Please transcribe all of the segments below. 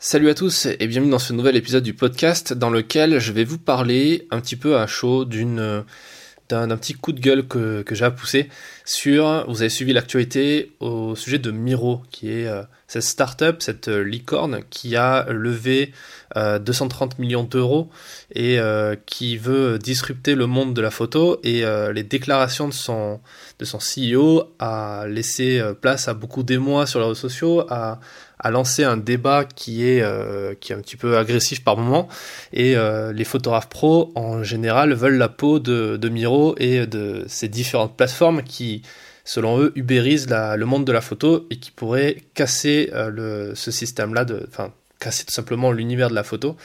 Salut à tous et bienvenue dans ce nouvel épisode du podcast dans lequel je vais vous parler un petit peu à chaud d'une d'un petit coup de gueule que, j'ai à sur, vous avez suivi l'actualité au sujet de Miro, qui est euh, cette startup, cette euh, licorne qui a levé 230 euh, millions d'euros et qui veut disrupter le monde de la photo et les déclarations de son, de son CEO a laissé place à beaucoup d'émois sur les réseaux sociaux, a lancé un débat qui est euh, qui est un petit peu agressif par moment et euh, les photographes pros en général veulent la peau de, de Miro et de ces différentes plateformes qui selon eux ubérisent la, le monde de la photo et qui pourraient casser euh, le, ce système là de enfin casser tout simplement l'univers de la photo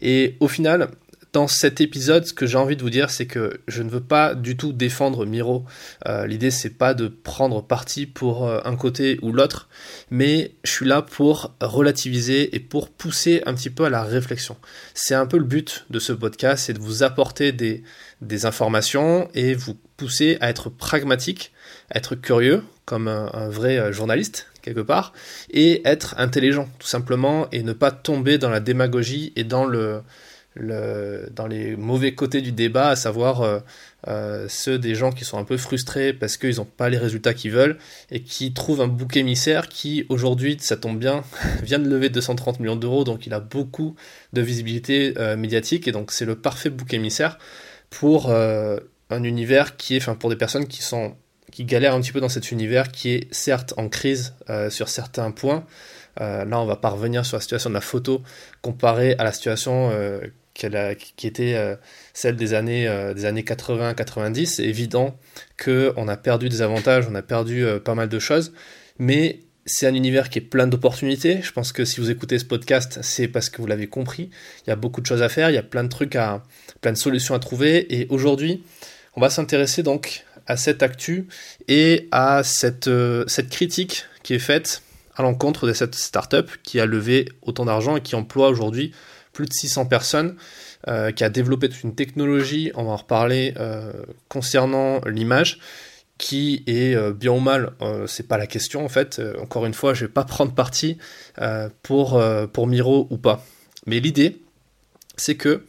et au final dans cet épisode, ce que j'ai envie de vous dire, c'est que je ne veux pas du tout défendre Miro. Euh, L'idée, c'est pas de prendre parti pour euh, un côté ou l'autre, mais je suis là pour relativiser et pour pousser un petit peu à la réflexion. C'est un peu le but de ce podcast, c'est de vous apporter des, informations et vous pousser à être pragmatique, être curieux, comme un, vrai euh, journaliste quelque part, et être intelligent, tout simplement, et ne pas tomber dans la démagogie et dans le dans les mauvais côtés du débat, à savoir euh, euh, ceux des gens qui sont un peu frustrés parce qu'ils n'ont pas les résultats qu'ils veulent et qui trouvent un bouc émissaire qui aujourd'hui, ça tombe bien, vient de lever 230 millions d'euros, donc il a beaucoup de visibilité médiatique et donc c'est le parfait bouc émissaire pour un univers qui est, enfin pour des personnes qui sont qui galèrent un petit peu dans cet univers qui est certes en crise sur certains points. là, on va pas revenir sur la situation de la photo comparée à la situation qui était euh, celle des années, euh, des années 80-90, c'est évident qu'on a perdu des avantages, on a perdu euh, pas mal de choses, mais c'est un univers qui est plein d'opportunités. Je pense que si vous écoutez ce podcast, c'est parce que vous l'avez compris. Il y a beaucoup de choses à faire, il y a plein de trucs à, plein de solutions à trouver, et aujourd'hui, on va s'intéresser donc à cette actu et à cette, cette critique qui est faite à l'encontre de cette startup qui a levé autant d'argent et qui emploie aujourd'hui plus de 600 personnes, euh, qui a développé toute une technologie, on va en reparler, euh, concernant l'image, qui est euh, bien ou mal, c'est pas la question en fait. encore une fois, je vais pas prendre parti pour, pour Miro ou pas. Mais l'idée, c'est que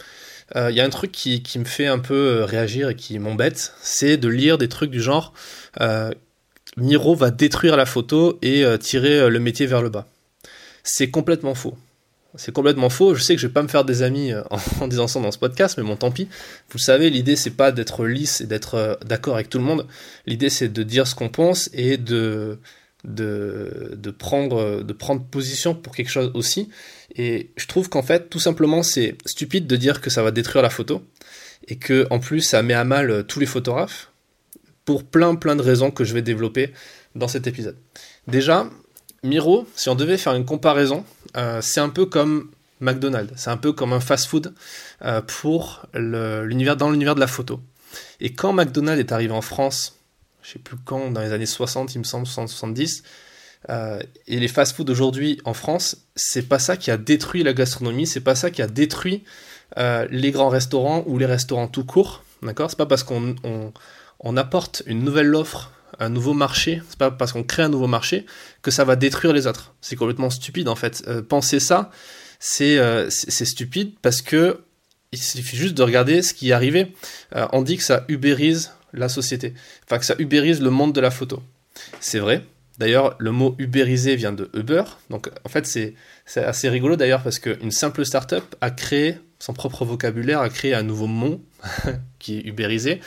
il y a un truc qui, qui, me fait un peu réagir et qui m'embête, c'est de lire des trucs du genre Miro va détruire la photo et tirer le métier vers le bas. C'est complètement faux. C'est complètement faux. Je sais que je vais pas me faire des amis euh, en, disant ça dans ce podcast, mais bon, tant pis. Vous savez, l'idée c'est pas d'être lisse et d'être euh, d'accord avec tout le monde. L'idée c'est de dire ce qu'on pense et de, de, prendre, de prendre position pour quelque chose aussi. Et je trouve qu'en fait, tout simplement, c'est stupide de dire que ça va détruire la photo et que en plus ça met à mal euh, tous les photographes pour plein plein de raisons que je vais développer dans cet épisode. Déjà, Miro, si on devait faire une comparaison, euh, c'est un peu comme McDonald's, c'est un peu comme un fast-food euh, pour dans l'univers de la photo. Et quand McDonald's est arrivé en France, je sais plus quand, dans les années 60, il me semble, 70, euh, et les fast-food aujourd'hui en France, c'est pas ça qui a détruit la gastronomie, c'est pas ça qui a détruit les grands restaurants ou les restaurants tout court, d'accord? C'est pas parce qu'on on apporte une nouvelle offre un nouveau marché, c'est pas parce qu'on crée un nouveau marché que ça va détruire les autres. C'est complètement stupide en fait. Euh, penser ça, euh, c'est stupide parce que il suffit juste de regarder ce qui est arrivé. Euh, on dit que ça ubérise la société, enfin que ça ubérise le monde de la photo. C'est vrai. D'ailleurs, le mot ubériser vient de Uber. Donc en fait, c'est assez rigolo d'ailleurs parce qu'une simple startup a créé son propre vocabulaire, a créé un nouveau mot qui est ubérisé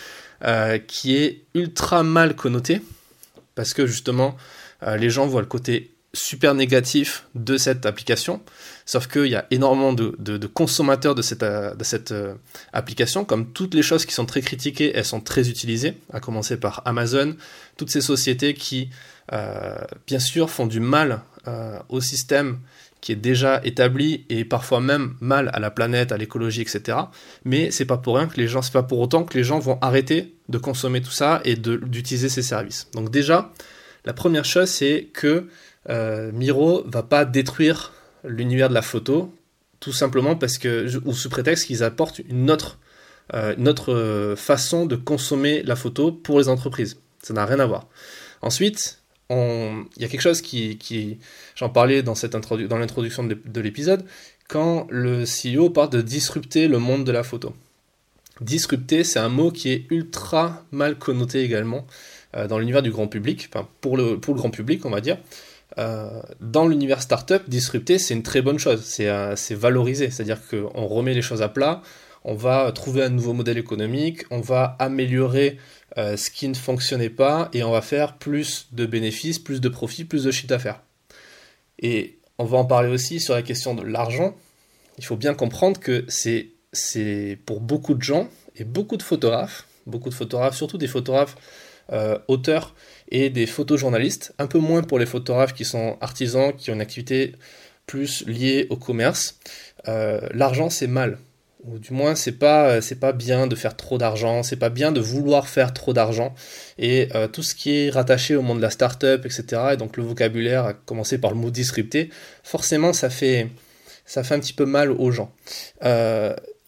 euh, qui est ultra mal connoté, parce que justement, euh, les gens voient le côté super négatif de cette application, sauf qu'il y a énormément de, consommateurs de cette, euh, application, comme toutes les choses qui sont très critiquées, elles sont très utilisées, à commencer par Amazon, toutes ces sociétés qui, bien sûr, font du mal au système qui est déjà établi et parfois même mal à la planète, à l'écologie, etc. Mais c'est pas pour rien que les gens, c'est pas pour autant que les gens vont arrêter de consommer tout ça et d'utiliser ces services. Donc déjà, la première chose, c'est que euh, Miro va pas détruire l'univers de la photo, tout simplement parce que, ou sous prétexte qu'ils apportent une autre, euh, autre euh, façon de consommer la photo pour les entreprises. Ça n'a rien à voir. Ensuite, il y a quelque chose qui, j'en parlais dans, dans l'introduction de l'épisode, quand le CEO parle de disrupter le monde de la photo. Disrupter, c'est un mot qui est ultra mal connoté également euh, dans l'univers du grand public, enfin pour le, pour le grand public, on va dire. Euh, dans l'univers startup, disrupter, c'est une très bonne chose, c'est euh, valorisé, c'est-à-dire qu'on remet les choses à plat, on va trouver un nouveau modèle économique, on va améliorer ce qui ne fonctionnait pas et on va faire plus de bénéfices, plus de profits, plus de chiffre d'affaires. Et on va en parler aussi sur la question de l'argent. Il faut bien comprendre que c'est c'est pour beaucoup de gens et beaucoup de photographes, beaucoup de photographes, surtout des photographes euh, auteurs et des photojournalistes, un peu moins pour les photographes qui sont artisans, qui ont une activité plus liée au commerce. Euh, l'argent c'est mal, ou du moins c'est pas c'est pas bien de faire trop d'argent, c'est pas bien de vouloir faire trop d'argent et euh, tout ce qui est rattaché au monde de la start-up, etc. Et donc le vocabulaire, à commencer par le mot disrupté, forcément ça fait ça fait un petit peu mal aux gens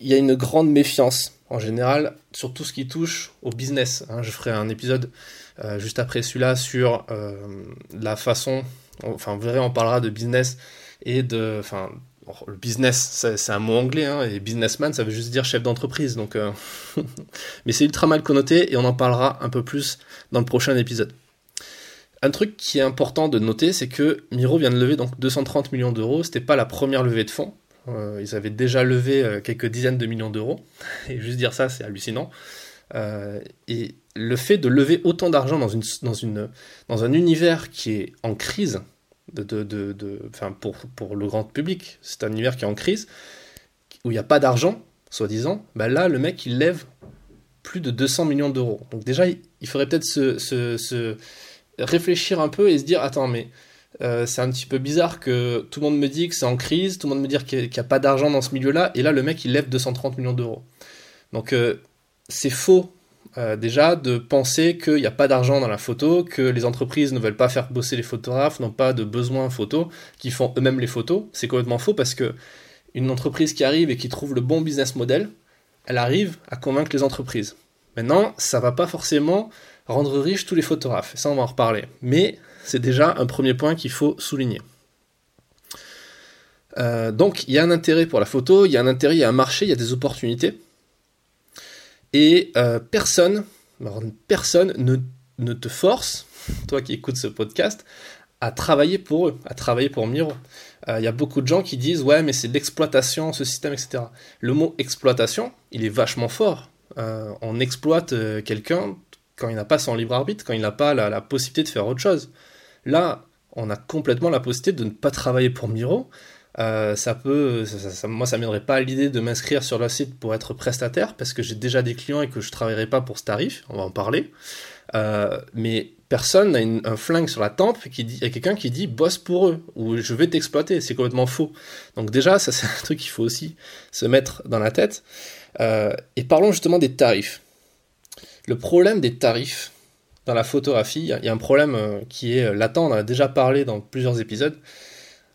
il y a une grande méfiance en général sur tout ce qui touche au business. Hein. Je ferai un épisode euh, juste après celui-là sur euh, la façon, enfin vous verrez, on parlera de business et de, enfin le business c'est un mot anglais hein, et businessman ça veut juste dire chef d'entreprise donc, euh, mais c'est ultra mal connoté et on en parlera un peu plus dans le prochain épisode. Un truc qui est important de noter, c'est que Miro vient de lever donc 230 millions d'euros. C'était pas la première levée de fonds. Euh, ils avaient déjà levé euh, quelques dizaines de millions d'euros. Et juste dire ça, c'est hallucinant. Euh, et le fait de lever autant d'argent dans, une, dans, une, dans un univers qui est en crise, de, de, de, pour, pour le grand public, c'est un univers qui est en crise, où il n'y a pas d'argent, soi-disant, bah là, le mec, il lève plus de 200 millions d'euros. Donc déjà, il faudrait peut-être se, se, se, réfléchir un peu et se dire, attends, mais euh, c'est un petit peu bizarre que tout le monde me dit que c'est en crise, tout le monde me dit qu'il n'y a, pas d'argent dans ce milieu-là, et là le mec il lève 230 millions d'euros. Donc euh, c'est faux euh, déjà de penser qu'il n'y a pas d'argent dans la photo, que les entreprises ne veulent pas faire bosser les photographes, n'ont pas de besoin photo, qui font eux-mêmes les photos. C'est complètement faux parce que une entreprise qui arrive et qui trouve le bon business model, elle arrive à convaincre les entreprises. Maintenant, ça va pas forcément rendre riches tous les photographes, ça on va en reparler. Mais c'est déjà un premier point qu'il faut souligner. Euh, donc il y a un intérêt pour la photo, il y a un intérêt, il y a un marché, il y a des opportunités. Et euh, personne, personne ne, te force, toi qui écoutes ce podcast, à travailler pour eux, à travailler pour Miro. Euh, il y a beaucoup de gens qui disent ouais mais c'est l'exploitation, ce système, etc. Le mot exploitation, il est vachement fort. on exploite quelqu'un quand il n'a pas son libre arbitre, quand il n'a pas la, possibilité de faire autre chose. Là, on a complètement la possibilité de ne pas travailler pour Miro. Euh, ça peut, moi, ça m'aiderait pas l'idée de m'inscrire sur le site pour être prestataire parce que j'ai déjà des clients et que je travaillerai pas pour ce tarif. On va en parler. Euh, mais personne n'a un flingue sur la tempe qui dit, a quelqu'un qui dit bosse pour eux ou je vais t'exploiter. C'est complètement faux. Donc déjà, ça c'est un truc qu'il faut aussi se mettre dans la tête. Euh, et parlons justement des tarifs. Le problème des tarifs, dans la photographie, il y, a un problème euh, qui est euh, latent, on en a déjà parlé dans plusieurs épisodes.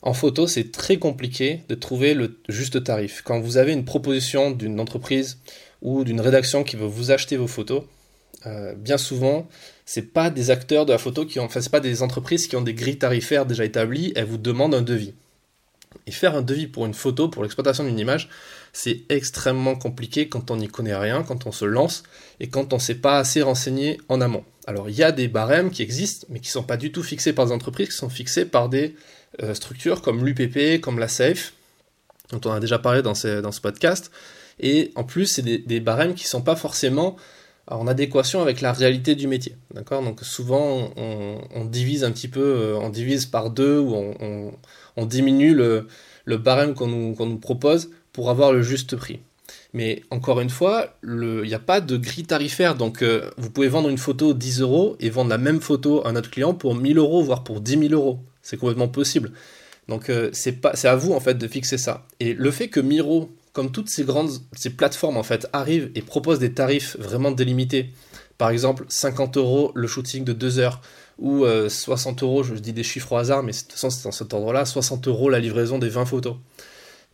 En photo, c'est très compliqué de trouver le juste tarif. Quand vous avez une proposition d'une entreprise ou d'une rédaction qui veut vous acheter vos photos, euh, bien souvent, c'est pas des acteurs de la photo qui ont, enfin, c'est pas des entreprises qui ont des grilles tarifaires déjà établies, elles vous demandent un devis. Et faire un devis pour une photo, pour l'exploitation d'une image, c'est extrêmement compliqué quand on n'y connaît rien, quand on se lance et quand on ne s'est pas assez renseigné en amont. Alors il y a des barèmes qui existent, mais qui ne sont pas du tout fixés par des entreprises, qui sont fixés par des euh, structures comme l'UPP, comme la SAFE, dont on a déjà parlé dans ce, podcast. Et en plus, c'est des, barèmes qui ne sont pas forcément en adéquation avec la réalité du métier. D'accord? Donc souvent, on, divise un petit peu, euh, on divise par deux ou on, diminue le, barème qu'on nous propose pour avoir le juste prix. Mais encore une fois, il n'y a pas de grille tarifaire. Donc euh, vous pouvez vendre une photo 10 euros et vendre la même photo à un autre client pour 1000 euros, voire pour 10 000 euros. C'est complètement possible. Donc euh, c'est à vous en fait de fixer ça. Et le fait que Miro, comme toutes ces grandes ces plateformes en fait, arrivent et proposent des tarifs vraiment délimités, par exemple 50 euros le shooting de 2 heures, ou 60 euh, euros, je dis des chiffres au hasard, mais de toute façon c'est dans cet ordre-là, 60 euros la livraison des 20 photos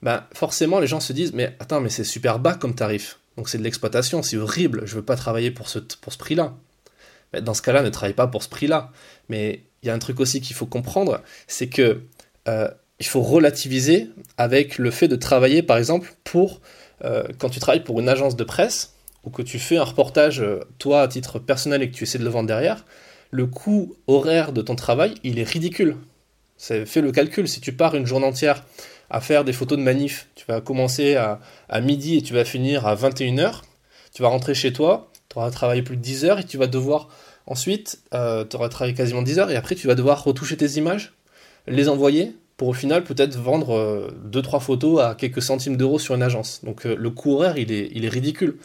bah forcément les gens se disent mais attends mais c'est super bas comme tarif, donc c'est de l'exploitation, c'est horrible, je veux pas travailler pour ce, prix-là. dans ce cas-là, ne travaille pas pour ce prix-là. Mais il y a un truc aussi qu'il faut comprendre, c'est que euh, il faut relativiser avec le fait de travailler, par exemple, pour euh, quand tu travailles pour une agence de presse ou que tu fais un reportage euh, toi à titre personnel et que tu essaies de le vendre derrière, le coût horaire de ton travail, il est ridicule. Fais le calcul, si tu pars une journée entière à faire des photos de manif, tu vas commencer à, midi et tu vas finir à 21h, tu vas rentrer chez toi, tu auras travaillé plus de 10 heures et tu vas devoir ensuite, euh, tu auras travaillé quasiment 10 heures et après tu vas devoir retoucher tes images, les envoyer pour au final peut-être vendre 2-3 euh, photos à quelques centimes d'euros sur une agence. Donc euh, le coût horaire, il est, ridicule.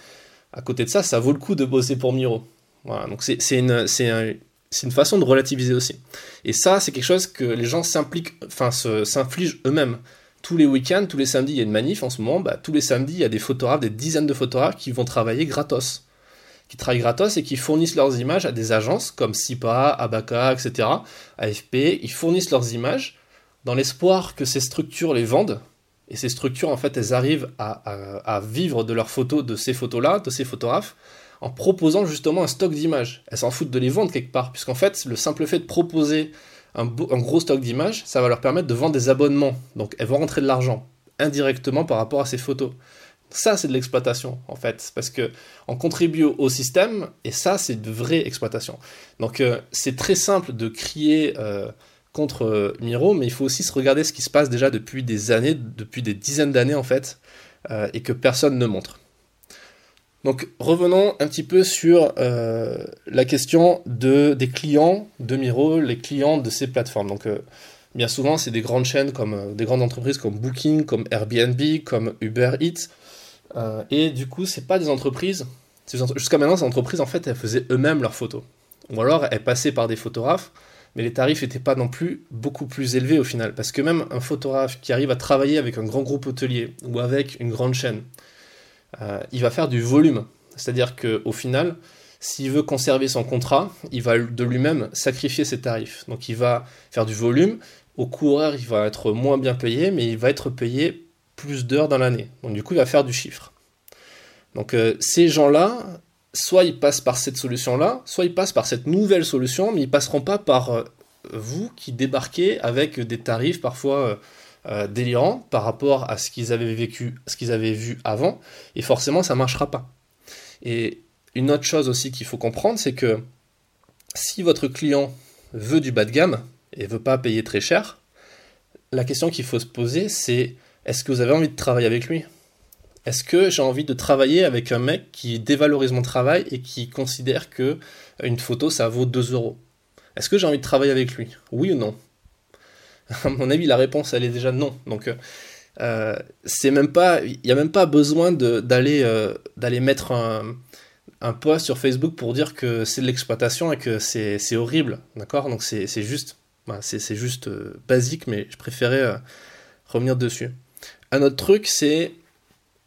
À côté de ça, ça vaut le coup de bosser pour Miro. Donc c'est une, une façon de relativiser aussi. Et ça, c'est quelque chose que les gens s'impliquent, enfin s'infligent eux-mêmes. Tous les week-ends, tous les samedis, il y a une manif en ce moment. Bah, tous les samedis, il y a des photographes, des dizaines de photographes qui vont travailler gratos. Qui travaillent gratos et qui fournissent leurs images à des agences comme SIPA, Abaca, etc., AFP. Ils fournissent leurs images dans l'espoir que ces structures les vendent. Et ces structures, en fait, elles arrivent à, vivre de leurs photos, de ces photos-là, de ces photographes, en proposant justement un stock d'images. Elles s'en foutent de les vendre quelque part, puisqu'en fait, le simple fait de proposer un, gros stock d'images, ça va leur permettre de vendre des abonnements. Donc elles vont rentrer de l'argent indirectement par rapport à ces photos. Ça, c'est de l'exploitation, en fait, parce que on contribue au système, et ça, c'est de vraie exploitation. Donc, euh, c'est très simple de crier euh, contre euh, Miro, mais il faut aussi se regarder ce qui se passe déjà depuis des années, depuis des dizaines d'années, en fait, et que personne ne montre. Donc revenons un petit peu sur euh, la question de, des clients de Miro, les clients de ces plateformes. Donc euh, bien souvent, c'est des grandes chaînes comme euh, des grandes entreprises comme Booking, comme Airbnb, comme Uber Eats. et du coup, c'est pas des entreprises. Jusqu'à maintenant, ces entreprises, en fait, elles faisaient eux-mêmes leurs photos. Ou alors, elles passaient par des photographes, mais les tarifs n'étaient pas non plus beaucoup plus élevés au final. Parce que même un photographe qui arrive à travailler avec un grand groupe hôtelier ou avec une grande chaîne, euh, il va faire du volume. C'est-à-dire qu'au final, s'il veut conserver son contrat, il va de lui-même sacrifier ses tarifs. Donc il va faire du volume. Au horaire, il va être moins bien payé, mais il va être payé plus d'heures dans l'année. Donc du coup, il va faire du chiffre. Donc euh, ces gens-là, soit ils passent par cette solution-là, soit ils passent par cette nouvelle solution, mais ils passeront pas par euh, vous qui débarquez avec des tarifs parfois euh, délirant par rapport à ce qu'ils avaient vécu, ce qu'ils avaient vu avant, et forcément ça marchera pas. Et une autre chose aussi qu'il faut comprendre, c'est que si votre client veut du bas de gamme et veut pas payer très cher, la question qu'il faut se poser, c'est est-ce que vous avez envie de travailler avec lui? Est-ce que j'ai envie de travailler avec un mec qui dévalorise mon travail et qui considère que une photo ça vaut 2 euros? Est-ce que j'ai envie de travailler avec lui? Oui ou non? à mon avis, la réponse, elle est déjà non. Donc, euh, c'est même pas, il n'y a même pas besoin d'aller euh, d'aller mettre un, post sur Facebook pour dire que c'est de l'exploitation et que c'est horrible, d'accord? Donc c'est juste, euh, basique, mais je préférais revenir dessus. Un autre truc, c'est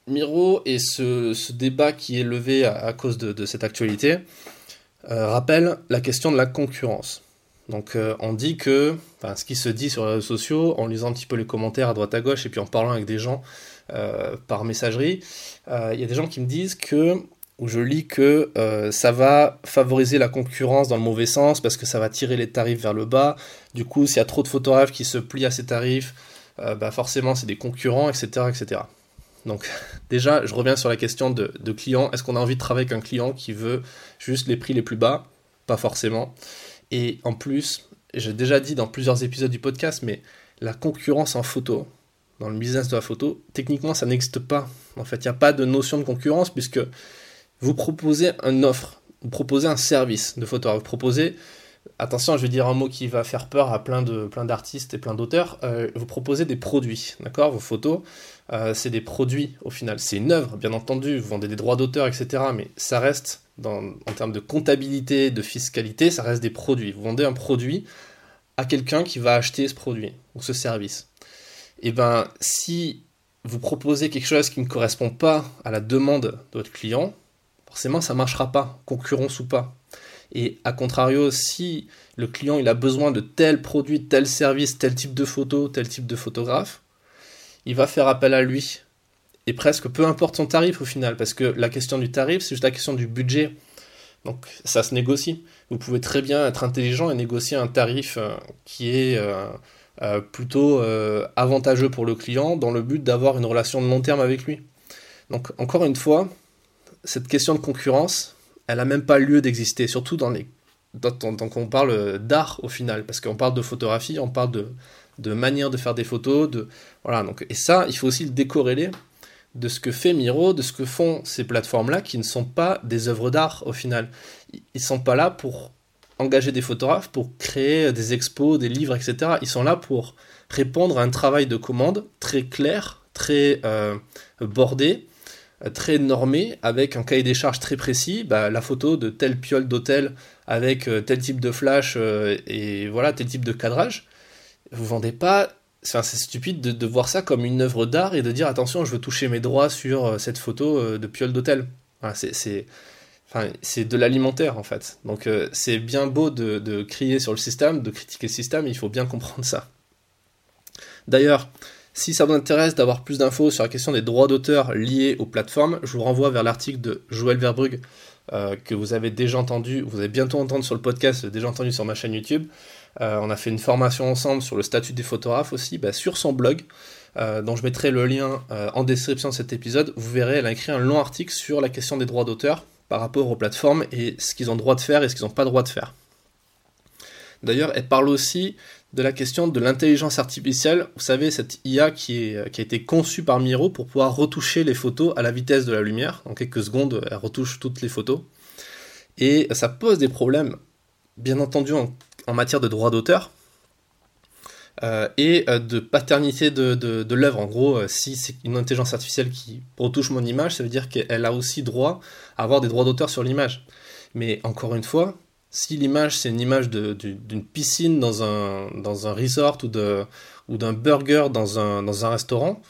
Miro et ce, ce, débat qui est levé à, cause de, de, cette actualité rappelle la question de la concurrence. Donc euh, on dit que, enfin, ce qui se dit sur les réseaux sociaux, en lisant un petit peu les commentaires à droite à gauche et puis en parlant avec des gens euh, par messagerie, euh, il y a des gens qui me disent que, ou je lis que ça va favoriser la concurrence dans le mauvais sens parce que ça va tirer les tarifs vers le bas. Du coup, s'il y a trop de photographes qui se plient à ces tarifs, bah forcément c'est des concurrents, etc., etc. Donc déjà, je reviens sur la question de, de client. Est-ce qu'on a envie de travailler avec un client qui veut juste les prix les plus bas? Pas forcément. Et en plus, j'ai déjà dit dans plusieurs épisodes du podcast, mais la concurrence en photo, dans le business de la photo, techniquement, ça n'existe pas. En fait, il n'y a pas de notion de concurrence puisque vous proposez une offre, vous proposez un service de photo. Vous proposez, attention, je vais dire un mot qui va faire peur à plein plein d'artistes et plein d'auteurs. Euh, vous proposez des produits, d'accord Vos photos, euh, c'est des produits au final. C'est une œuvre, bien entendu. Vous vendez des droits d'auteur, etc. Mais ça reste en termes de comptabilité, de fiscalité, ça reste des produits. Vous vendez un produit à quelqu'un qui va acheter ce produit ou ce service. Et eh ben, si vous proposez quelque chose qui ne correspond pas à la demande de votre client, forcément ça ne marchera pas, concurrence ou pas. Et à contrario, si le client il a besoin de tel produit, tel service, tel type de photo, tel type de photographe, il va faire appel à lui et presque peu importe son tarif au final, parce que la question du tarif, c'est juste la question du budget. Donc ça se négocie. Vous pouvez très bien être intelligent et négocier un tarif euh, qui est euh, euh, plutôt avantageux pour le client dans le but d'avoir une relation de long terme avec lui. Donc encore une fois, cette question de concurrence, elle n'a même pas lieu d'exister, surtout dans les quand on parle d'art au final, parce qu'on parle de photographie, on parle de, de manière de faire des photos, de voilà donc et ça il faut aussi le décorréler de ce que fait Miro, de ce que font ces plateformes-là, qui ne sont pas des œuvres d'art au final. Ils sont pas là pour engager des photographes, pour créer des expos, des livres, etc. Ils sont là pour répondre à un travail de commande très clair, très euh, bordé, très normé, avec un cahier des charges très précis. Bah, la photo de telle piole d'hôtel avec euh, tel type de flash euh, et voilà tel type de cadrage. Vous vendez pas c'est stupide de, voir ça comme une œuvre d'art et de dire attention, je veux toucher mes droits sur euh, cette photo euh, de piole d'hôtel. c'est enfin, de l'alimentaire en fait. Donc euh, c'est bien beau de, crier sur le système, de critiquer le système, il faut bien comprendre ça. D'ailleurs, si ça vous intéresse d'avoir plus d'infos sur la question des droits d'auteur liés aux plateformes, je vous renvoie vers l'article de Joël Verbrugge que vous avez déjà entendu, vous allez bientôt entendre sur le podcast, déjà entendu sur ma chaîne YouTube. Euh, on a fait une formation ensemble sur le statut des photographes aussi, bah, sur son blog, euh, dont je mettrai le lien euh, en description de cet épisode. Vous verrez, elle a écrit un long article sur la question des droits d'auteur par rapport aux plateformes et ce qu'ils ont droit de faire et ce qu'ils n'ont pas droit de faire. D'ailleurs, elle parle aussi de la question de l'intelligence artificielle. Vous savez, cette IA qui, a été conçue par Miro pour pouvoir retoucher les photos à la vitesse de la lumière. En quelques secondes, elle retouche toutes les photos. Et ça pose des problèmes, bien entendu, en en matière de droit d'auteur euh, et euh, de paternité de, de, l'œuvre. En gros, euh, si c'est une intelligence artificielle qui retouche mon image, ça veut dire qu'elle a aussi droit à avoir des droits d'auteur sur l'image. Mais encore une fois, si l'image c'est une image d'une piscine dans un, resort ou d'un burger dans un, dans un restaurant,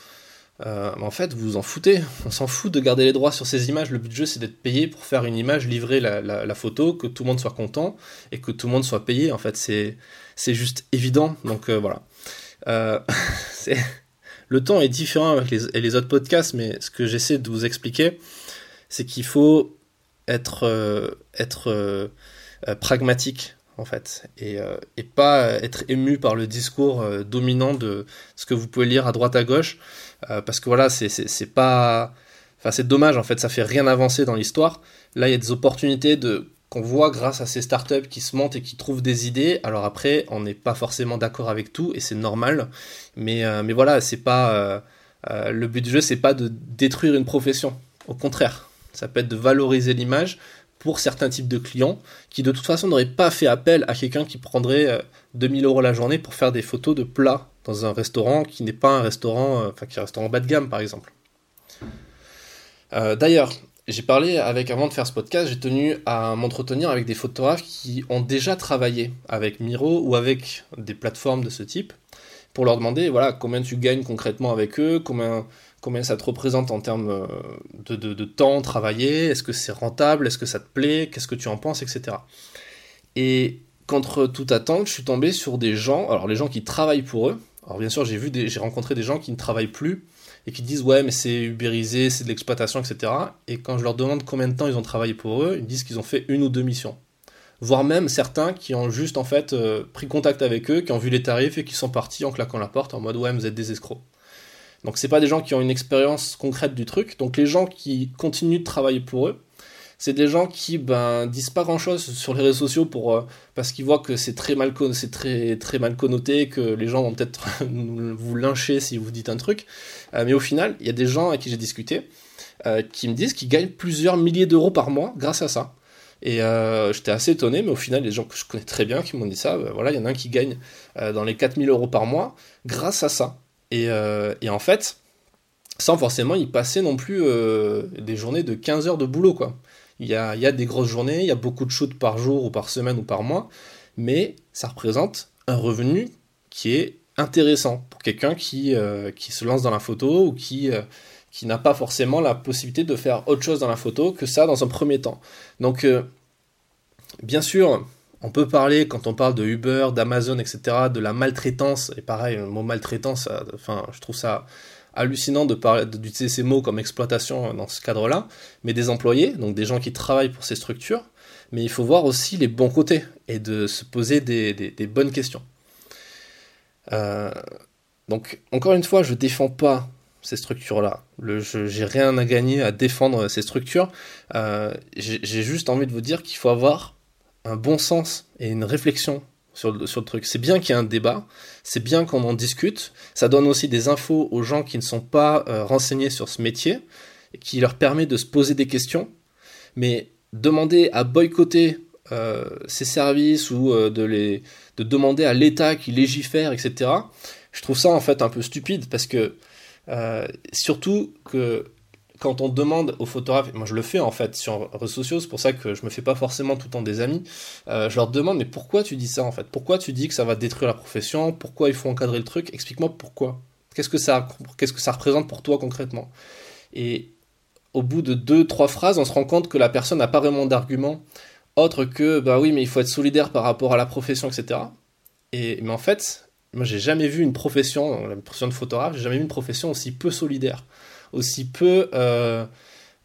euh, en fait, vous vous en foutez. On s'en fout de garder les droits sur ces images. Le but du jeu, c'est d'être payé pour faire une image, livrer la, photo, que tout le monde soit content et que tout le monde soit payé. En fait, c'est, juste évident. Donc euh, voilà. Euh, le temps est différent avec les, autres podcasts, mais ce que j'essaie de vous expliquer, c'est qu'il faut être pragmatique en fait, et, et, pas être ému par le discours dominant de ce que vous pouvez lire à droite à gauche. Euh, parce que voilà, c'est pas. Enfin, c'est dommage en fait, ça fait rien avancer dans l'histoire. Là, il y a des opportunités de qu'on voit grâce à ces startups qui se montent et qui trouvent des idées. Alors après, on n'est pas forcément d'accord avec tout et c'est normal. Mais, euh, mais voilà, c'est pas euh, le but du jeu, c'est pas de détruire une profession. Au contraire, ça peut être de valoriser l'image pour certains types de clients qui de toute façon n'auraient pas fait appel à quelqu'un qui prendrait 2000 euros la journée pour faire des photos de plats dans un restaurant qui n'est pas un restaurant, euh, enfin qui est un restaurant bas de gamme par exemple. Euh, d'ailleurs, j'ai parlé avec, avant de faire ce podcast, j'ai tenu à m'entretenir avec des photographes qui ont déjà travaillé avec Miro ou avec des plateformes de ce type pour leur demander voilà combien tu gagnes concrètement avec eux, combien, combien ça te représente en termes euh, de, temps travaillé, est-ce que c'est rentable, est-ce que ça te plaît, qu'est-ce que tu en penses, etc. Et contre toute attente, je suis tombé sur des gens, alors les gens qui travaillent pour eux, alors bien sûr, j'ai rencontré des gens qui ne travaillent plus et qui disent ouais mais c'est ubérisé, c'est de l'exploitation, etc. Et quand je leur demande combien de temps ils ont travaillé pour eux, ils disent qu'ils ont fait une ou deux missions. Voire même certains qui ont juste en fait euh, pris contact avec eux, qui ont vu les tarifs et qui sont partis en claquant la porte en mode ouais vous êtes des escrocs. Donc c'est pas des gens qui ont une expérience concrète du truc. Donc les gens qui continuent de travailler pour eux, c'est des gens qui ben disent pas grand chose sur les réseaux sociaux pour euh, parce qu'ils voient que c'est très mal connoté que les gens vont peut-être vous lyncher si vous dites un truc. Euh, mais au final il y a des gens avec qui j'ai discuté euh, qui me disent qu'ils gagnent plusieurs milliers d'euros par mois grâce à ça. Et j'étais assez étonné mais au final les gens que je connais très bien qui m'ont dit ça ben, voilà il y en a un qui gagne dans les 4000 euros par mois grâce à ça et, et en fait sans forcément y passer non plus des journées de 15 heures de boulot quoi il y a, des grosses journées, il y a beaucoup de shoots par jour ou par semaine ou par mois, mais ça représente un revenu qui est intéressant pour quelqu'un qui, euh, se lance dans la photo ou qui, euh, n'a pas forcément la possibilité de faire autre chose dans la photo que ça dans un premier temps. Donc, euh, bien sûr, on peut parler, quand on parle de Uber, d'Amazon, etc., de la maltraitance, et pareil, le mot maltraitance, enfin, je trouve ça hallucinant de parler, d'utiliser ces mots comme exploitation dans ce cadre-là, mais des employés, donc des gens qui travaillent pour ces structures, mais il faut voir aussi les bons côtés et de se poser des, bonnes questions. Euh, donc, encore une fois, je défends pas ces structures-là. Je n'ai rien à gagner à défendre ces structures. Euh, j'ai juste envie de vous dire qu'il faut avoir un bon sens et une réflexion sur le, sur le truc. C'est bien qu'il y ait un débat, c'est bien qu'on en discute. Ça donne aussi des infos aux gens qui ne sont pas euh, renseignés sur ce métier, et qui leur permet de se poser des questions. Mais demander à boycotter euh, ces services ou de, les, de demander à l'État qui légifère, etc., je trouve ça en fait un peu stupide parce que euh, surtout que quand on demande aux photographes, moi je le fais en fait sur réseaux sociaux, c'est pour ça que je me fais pas forcément tout le temps des amis, euh, je leur demande mais pourquoi tu dis ça en fait? Pourquoi tu dis que ça va détruire la profession? Pourquoi il faut encadrer le truc? Explique-moi pourquoi. Qu'est-ce que ça, qu'est-ce que ça représente pour toi concrètement? Et au bout de deux, trois phrases, on se rend compte que la personne n'a pas vraiment d'argument autre que bah oui mais il faut être solidaire par rapport à la profession, etc. Et mais en fait, moi j'ai jamais vu une profession, la profession de photographe, j'ai jamais vu une profession aussi peu solidaire, aussi peu euh,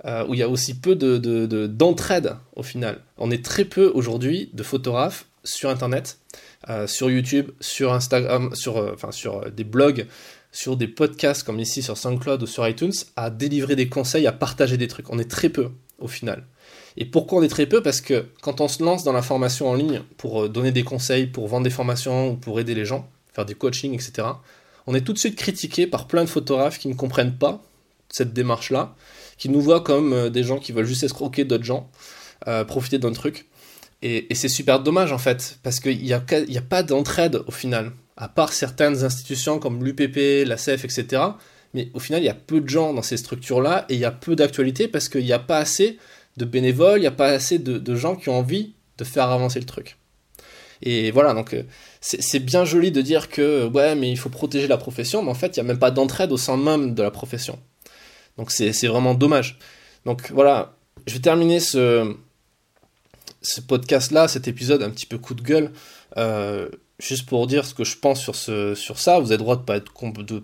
euh, où il y a aussi peu de, d'entraide au final. On est très peu aujourd'hui de photographes sur internet, euh, sur YouTube, sur Instagram, sur, enfin, sur des blogs, sur des podcasts comme ici sur SoundCloud ou sur iTunes, à délivrer des conseils, à partager des trucs. On est très peu au final. Et pourquoi on est très peu? Parce que quand on se lance dans la formation en ligne pour donner des conseils, pour vendre des formations ou pour aider les gens, faire du coaching, etc. On est tout de suite critiqué par plein de photographes qui ne comprennent pas cette démarche-là, qui nous voient comme euh, des gens qui veulent juste escroquer d'autres gens, euh, profiter d'un truc. Et, c'est super dommage en fait, parce qu'il n'y a, a pas d'entraide au final, à part certaines institutions comme l'UPP, la CEF, etc. Mais au final, il y a peu de gens dans ces structures-là et il y a peu d'actualité parce qu'il n'y a pas assez de bénévoles, il n'y a pas assez de gens qui ont envie de faire avancer le truc. Et voilà, donc euh, c'est bien joli de dire que ouais, mais il faut protéger la profession, mais en fait, il n'y a même pas d'entraide au sein même de la profession. Donc c'est vraiment dommage. Donc voilà, je vais terminer ce, podcast-là, cet épisode un petit peu coup de gueule, euh, juste pour dire ce que je pense sur, ça. Vous avez droit de ne pas,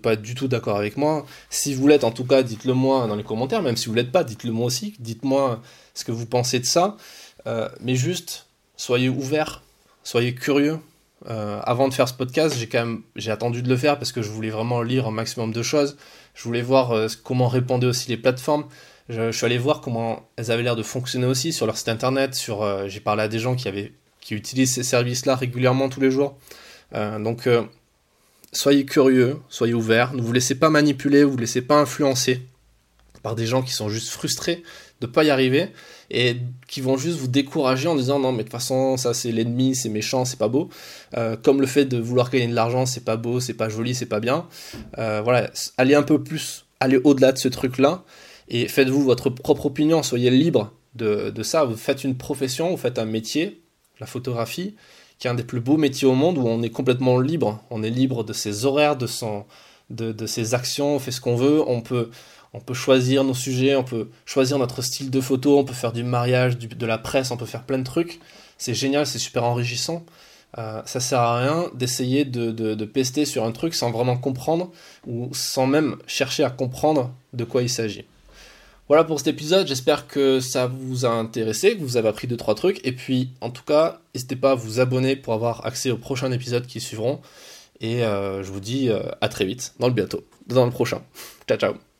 pas être du tout d'accord avec moi. Si vous l'êtes, en tout cas, dites-le moi dans les commentaires. Même si vous l'êtes pas, dites-le moi aussi. Dites-moi ce que vous pensez de ça. Euh, mais juste, soyez ouverts soyez curieux. Euh, avant de faire ce podcast, j'ai j'ai attendu de le faire parce que je voulais vraiment lire un maximum de choses. Je voulais voir euh, comment répondaient aussi les plateformes. Je, suis allé voir comment elles avaient l'air de fonctionner aussi sur leur site internet. Sur, euh, j'ai parlé à des gens qui avaient qui utilisent ces services-là régulièrement tous les jours. donc soyez curieux, soyez ouverts. Ne vous laissez pas manipuler, vous vous laissez pas influencer par des gens qui sont juste frustrés de pas y arriver et qui vont juste vous décourager en disant non mais de toute façon ça c'est l'ennemi, c'est méchant, c'est pas beau. Euh, comme le fait de vouloir gagner de l'argent, c'est pas beau, c'est pas joli, c'est pas bien. Euh, voilà, allez un peu plus, allez au-delà de ce truc-là et faites-vous votre propre opinion, soyez libre de, ça. Vous faites une profession, vous faites un métier, la photographie, qui est un des plus beaux métiers au monde où on est complètement libre. On est libre de ses horaires, de son, de, ses actions, on fait ce qu'on veut, on peut, on peut choisir nos sujets, on peut choisir notre style de photo, on peut faire du mariage, de la presse, on peut faire plein de trucs. C'est génial, c'est super enrichissant. Euh, ça sert à rien d'essayer de, pester sur un truc sans vraiment comprendre ou sans même chercher à comprendre de quoi il s'agit. Voilà pour cet épisode, j'espère que ça vous a intéressé, que vous avez appris 2-3 trucs, et puis en tout cas, n'hésitez pas à vous abonner pour avoir accès aux prochains épisodes qui suivront, et euh, je vous dis euh, à très vite, dans le bientôt, dans le prochain. Ciao ciao